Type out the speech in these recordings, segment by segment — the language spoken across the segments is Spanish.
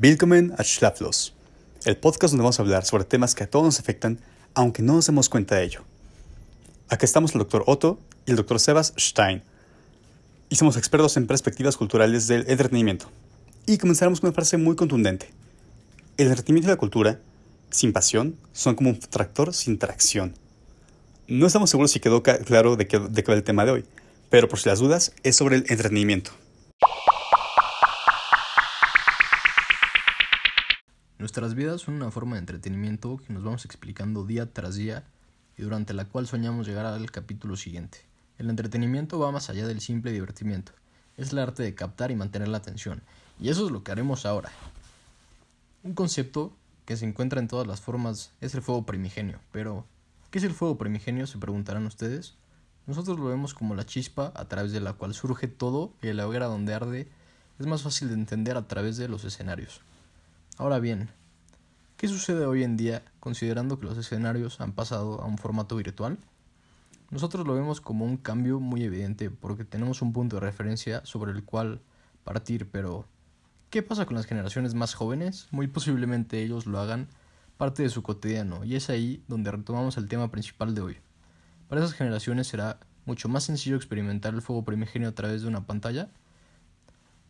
Willkommen a Schlaflos, el podcast donde vamos a hablar sobre temas que a todos nos afectan, aunque no nos demos cuenta de ello. Aquí estamos el Dr. Otto y el Dr. Sebas Stein, y somos expertos en perspectivas culturales del entretenimiento. Y comenzaremos con una frase muy contundente. El entretenimiento y la cultura, sin pasión, son como un tractor sin tracción. No estamos seguros si quedó claro de qué, de qué va el tema de hoy, pero por si las dudas, es sobre el entretenimiento. Nuestras vidas son una forma de entretenimiento que nos vamos explicando día tras día y durante la cual soñamos llegar al capítulo siguiente. El entretenimiento va más allá del simple divertimiento. Es el arte de captar y mantener la atención. Y eso es lo que haremos ahora. Un concepto que se encuentra en todas las formas es el fuego primigenio. Pero, ¿qué es el fuego primigenio? Se preguntarán ustedes. Nosotros lo vemos como la chispa a través de la cual surge todo y la hoguera donde arde es más fácil de entender a través de los escenarios. Ahora bien, ¿Qué sucede hoy en día considerando que los escenarios han pasado a un formato virtual? Nosotros lo vemos como un cambio muy evidente porque tenemos un punto de referencia sobre el cual partir, pero ¿qué pasa con las generaciones más jóvenes? Muy posiblemente ellos lo hagan parte de su cotidiano y es ahí donde retomamos el tema principal de hoy. Para esas generaciones será mucho más sencillo experimentar el fuego primigenio a través de una pantalla,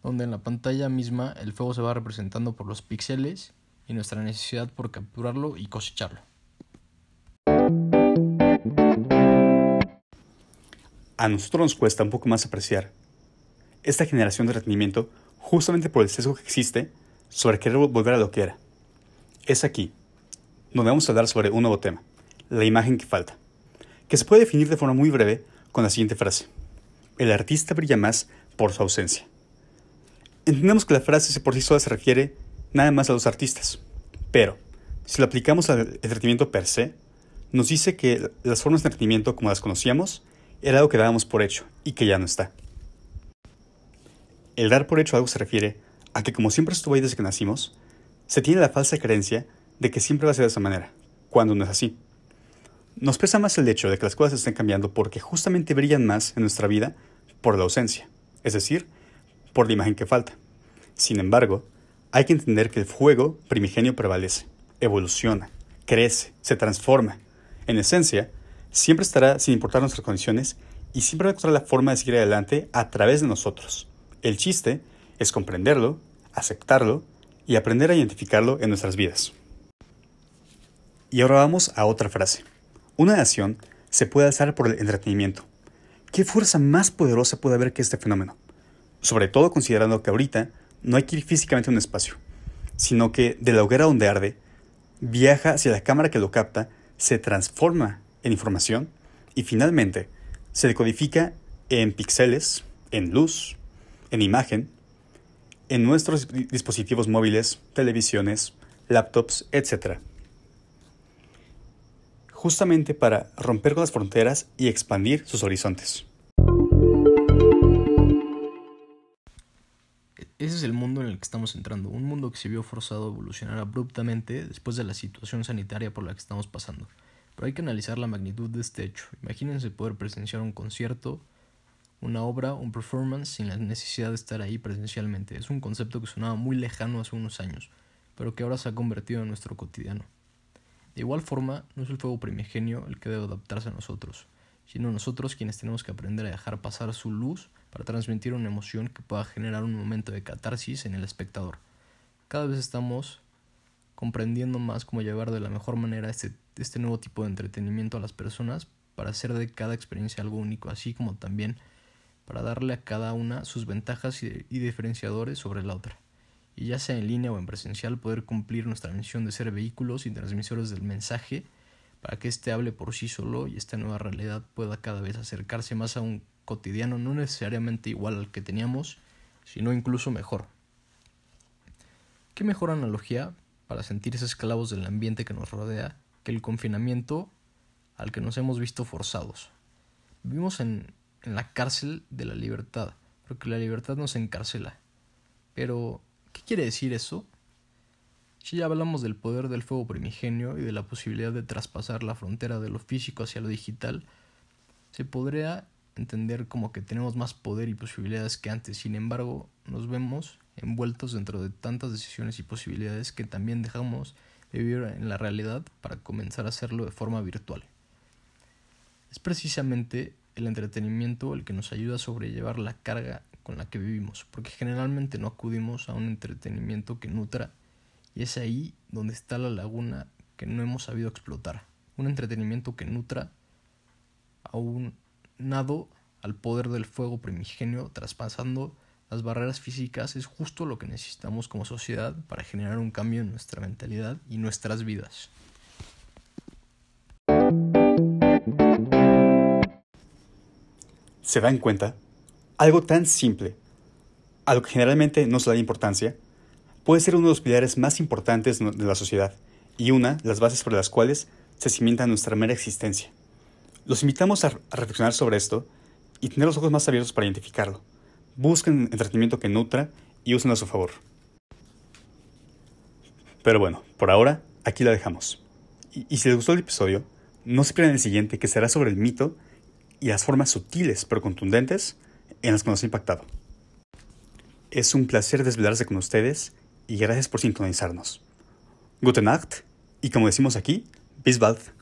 donde en la pantalla misma el fuego se va representando por los píxeles y nuestra necesidad por capturarlo y cosecharlo. A nosotros nos cuesta un poco más apreciar esta generación de rendimiento justamente por el sesgo que existe sobre querer volver a lo que era. Es aquí donde vamos a hablar sobre un nuevo tema, la imagen que falta, que se puede definir de forma muy breve con la siguiente frase. El artista brilla más por su ausencia. Entendemos que la frase por sí sola se refiere nada más a los artistas. Pero, si lo aplicamos al entretenimiento per se, nos dice que las formas de entretenimiento como las conocíamos era algo que dábamos por hecho y que ya no está. El dar por hecho algo se refiere a que como siempre estuvo ahí desde que nacimos, se tiene la falsa creencia de que siempre va a ser de esa manera, cuando no es así. Nos pesa más el hecho de que las cosas estén cambiando porque justamente brillan más en nuestra vida por la ausencia, es decir, por la imagen que falta. Sin embargo, hay que entender que el fuego primigenio prevalece, evoluciona, crece, se transforma. En esencia, siempre estará sin importar nuestras condiciones y siempre va a encontrar la forma de seguir adelante a través de nosotros. El chiste es comprenderlo, aceptarlo y aprender a identificarlo en nuestras vidas. Y ahora vamos a otra frase. Una nación se puede alzar por el entretenimiento. ¿Qué fuerza más poderosa puede haber que este fenómeno? Sobre todo considerando que ahorita no hay que ir físicamente a un espacio, sino que de la hoguera donde arde, viaja hacia la cámara que lo capta, se transforma en información y finalmente se decodifica en píxeles, en luz, en imagen, en nuestros dispositivos móviles, televisiones, laptops, etc. Justamente para romper con las fronteras y expandir sus horizontes. Ese es el mundo en el que estamos entrando, un mundo que se vio forzado a evolucionar abruptamente después de la situación sanitaria por la que estamos pasando. Pero hay que analizar la magnitud de este hecho. Imagínense poder presenciar un concierto, una obra, un performance sin la necesidad de estar ahí presencialmente. Es un concepto que sonaba muy lejano hace unos años, pero que ahora se ha convertido en nuestro cotidiano. De igual forma, no es el fuego primigenio el que debe adaptarse a nosotros, sino nosotros quienes tenemos que aprender a dejar pasar su luz para transmitir una emoción que pueda generar un momento de catarsis en el espectador. Cada vez estamos comprendiendo más cómo llevar de la mejor manera este, este nuevo tipo de entretenimiento a las personas para hacer de cada experiencia algo único, así como también para darle a cada una sus ventajas y, y diferenciadores sobre la otra. Y ya sea en línea o en presencial, poder cumplir nuestra misión de ser vehículos y transmisores del mensaje para que éste hable por sí solo y esta nueva realidad pueda cada vez acercarse más a un cotidiano no necesariamente igual al que teníamos, sino incluso mejor. ¿Qué mejor analogía para sentirse esclavos del ambiente que nos rodea que el confinamiento al que nos hemos visto forzados? Vivimos en, en la cárcel de la libertad, porque la libertad nos encarcela. Pero, ¿qué quiere decir eso? Si ya hablamos del poder del fuego primigenio y de la posibilidad de traspasar la frontera de lo físico hacia lo digital, se podría entender como que tenemos más poder y posibilidades que antes. Sin embargo, nos vemos envueltos dentro de tantas decisiones y posibilidades que también dejamos de vivir en la realidad para comenzar a hacerlo de forma virtual. Es precisamente el entretenimiento el que nos ayuda a sobrellevar la carga con la que vivimos, porque generalmente no acudimos a un entretenimiento que nutra y es ahí donde está la laguna que no hemos sabido explotar. Un entretenimiento que nutra a un nado al poder del fuego primigenio, traspasando las barreras físicas, es justo lo que necesitamos como sociedad para generar un cambio en nuestra mentalidad y nuestras vidas. ¿Se dan cuenta? Algo tan simple, a lo que generalmente no se da importancia, puede ser uno de los pilares más importantes de la sociedad y una de las bases por las cuales se cimienta nuestra mera existencia. Los invitamos a, reflexionar sobre esto y tener los ojos más abiertos para identificarlo. Busquen entretenimiento que nutra y usen a su favor. Pero bueno, por ahora, aquí la dejamos. Y, si les gustó el episodio, no se pierdan el siguiente que será sobre el mito y las formas sutiles pero contundentes en las que nos ha impactado. Es un placer desvelarse con ustedes y gracias por sintonizarnos. Gute Nacht y como decimos aquí, bis bald.